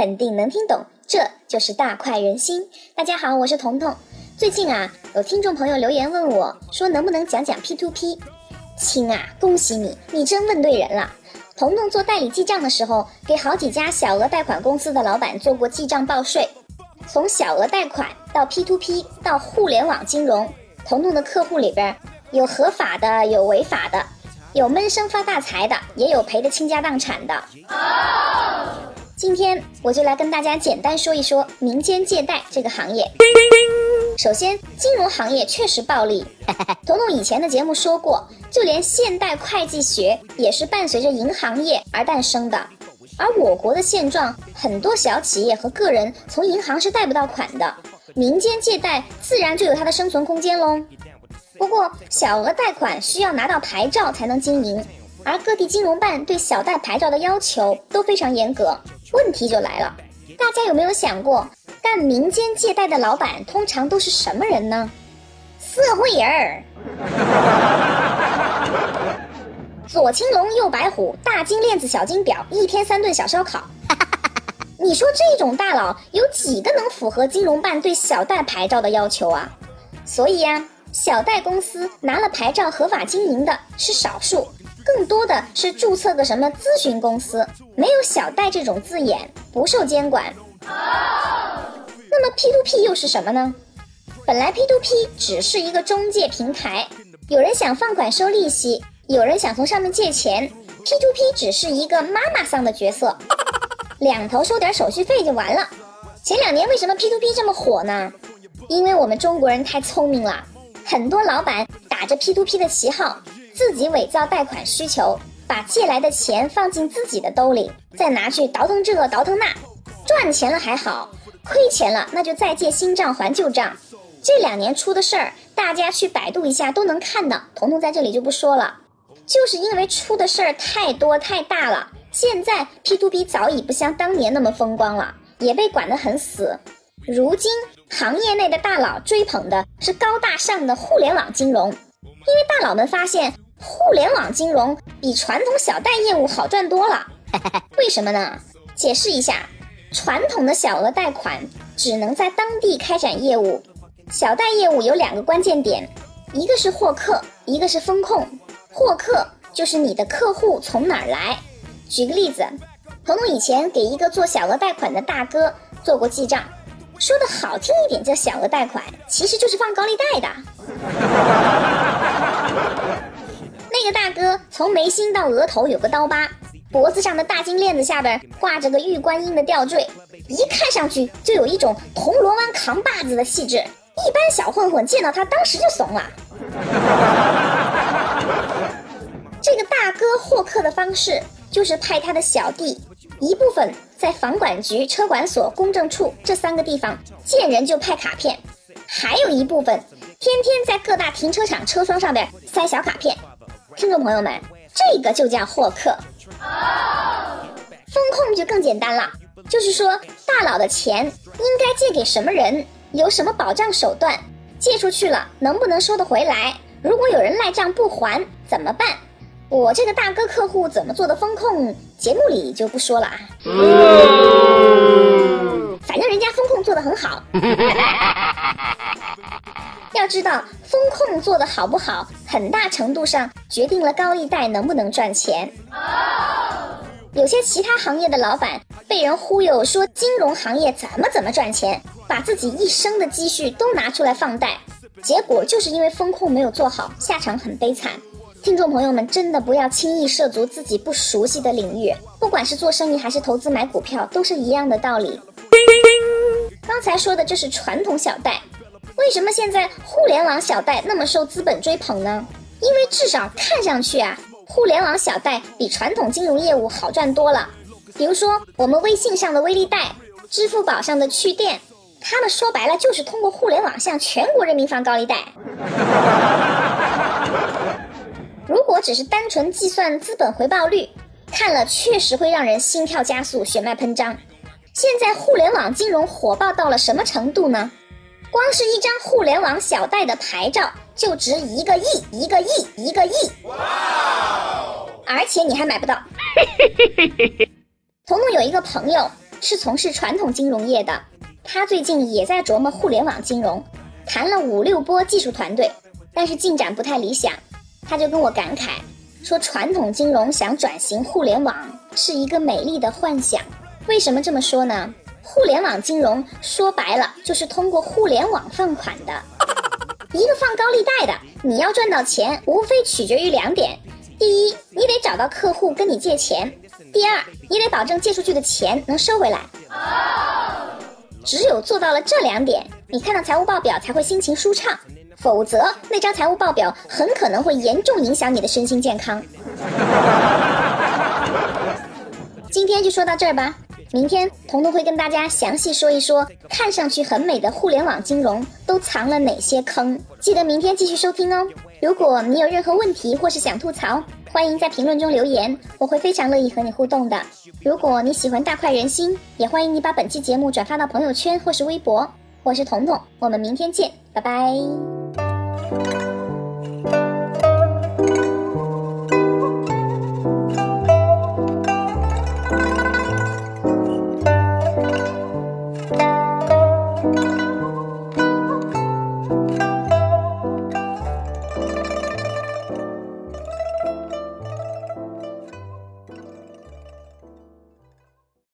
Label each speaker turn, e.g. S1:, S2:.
S1: 肯定能听懂，这就是大快人心。大家好，我是彤彤。最近啊，有听众朋友留言问我，说能不能讲讲 P to P？亲啊，恭喜你，你真问对人了。彤彤做代理记账的时候，给好几家小额贷款公司的老板做过记账报税。从小额贷款到 P to P，到互联网金融，彤彤的客户里边有合法的，有违法的，有闷声发大财的，也有赔得倾家荡产的。今天我就来跟大家简单说一说民间借贷这个行业。首先，金融行业确实暴利。彤彤以前的节目说过，就连现代会计学也是伴随着银行业而诞生的。而我国的现状，很多小企业和个人从银行是贷不到款的，民间借贷自然就有它的生存空间喽。不过，小额贷款需要拿到牌照才能经营，而各地金融办对小贷牌照的要求都非常严格。问题就来了，大家有没有想过，干民间借贷的老板通常都是什么人呢？社会人儿。左青龙，右白虎，大金链子，小金表，一天三顿小烧烤。你说这种大佬有几个能符合金融办对小贷牌照的要求啊？所以呀，小贷公司拿了牌照合法经营的是少数，更多的是注册个什么咨询公司，没有小贷这种字眼，不受监管。那么 P2P 又是什么呢？本来 P2P 只是一个中介平台，有人想放款收利息。有人想从上面借钱，P2P 只是一个妈妈桑的角色，两头收点手续费就完了。前两年为什么 P2P 这么火呢？因为我们中国人太聪明了，很多老板打着 P2P 的旗号，自己伪造贷款需求，把借来的钱放进自己的兜里，再拿去倒腾这倒腾那，赚钱了还好，亏钱了那就再借新账还旧账。这两年出的事儿，大家去百度一下都能看到，彤彤在这里就不说了。就是因为出的事儿太多太大了，现在 P to P 早已不像当年那么风光了，也被管得很死。如今行业内的大佬追捧的是高大上的互联网金融，因为大佬们发现互联网金融比传统小贷业务好赚多了。为什么呢？解释一下，传统的小额贷款只能在当地开展业务，小贷业务有两个关键点，一个是获客，一个是风控。获客就是你的客户从哪儿来？举个例子，彤彤以前给一个做小额贷款的大哥做过记账，说的好听一点叫小额贷款，其实就是放高利贷的。那个大哥从眉心到额头有个刀疤，脖子上的大金链子下边挂着个玉观音的吊坠，一看上去就有一种铜锣湾扛把子的气质，一般小混混见到他当时就怂了。这个大哥获客的方式就是派他的小弟，一部分在房管局、车管所、公证处这三个地方见人就派卡片，还有一部分天天在各大停车场车窗上边塞小卡片。听众朋友们，这个就叫获客。风控就更简单了，就是说大佬的钱应该借给什么人，有什么保障手段，借出去了能不能收得回来？如果有人赖账不还怎么办？我这个大哥客户怎么做的风控，节目里就不说了啊。反正人家风控做的很好。知道，风控做的好不好，很大程度上决定了高利贷能不能赚钱。有些其他行业的老板被人忽悠说金融行业怎么怎么赚钱，把自己一生的积蓄都拿出来放贷，结果就是因为风控没有做好，下场很悲惨。听众朋友们，真的不要轻易涉足自己不熟悉的领域，不管是做生意还是投资买股票，都是一样的道理。刚才说的就是传统小贷，为什么现在互联网小贷那么受资本追捧呢？因为至少看上去啊，互联网小贷比传统金融业务好赚多了。比如说我们微信上的微粒贷，支付宝上的趣店，他们说白了就是通过互联网向全国人民放高利贷。如果只是单纯计算资本回报率，看了确实会让人心跳加速、血脉喷张。现在互联网金融火爆到了什么程度呢？光是一张互联网小贷的牌照就值一个亿、一个亿、一个亿，哇而且你还买不到。彤彤有一个朋友是从事传统金融业的，他最近也在琢磨互联网金融，谈了五六波技术团队，但是进展不太理想。他就跟我感慨说，传统金融想转型互联网是一个美丽的幻想。为什么这么说呢？互联网金融说白了就是通过互联网放款的，一个放高利贷的，你要赚到钱，无非取决于两点：第一，你得找到客户跟你借钱；第二，你得保证借出去的钱能收回来。只有做到了这两点，你看到财务报表才会心情舒畅，否则那张财务报表很可能会严重影响你的身心健康。今天就说到这儿吧。明天，彤彤会跟大家详细说一说，看上去很美的互联网金融都藏了哪些坑。记得明天继续收听哦。如果你有任何问题或是想吐槽，欢迎在评论中留言，我会非常乐意和你互动的。如果你喜欢大快人心，也欢迎你把本期节目转发到朋友圈或是微博。我是彤彤，我们明天见，拜拜。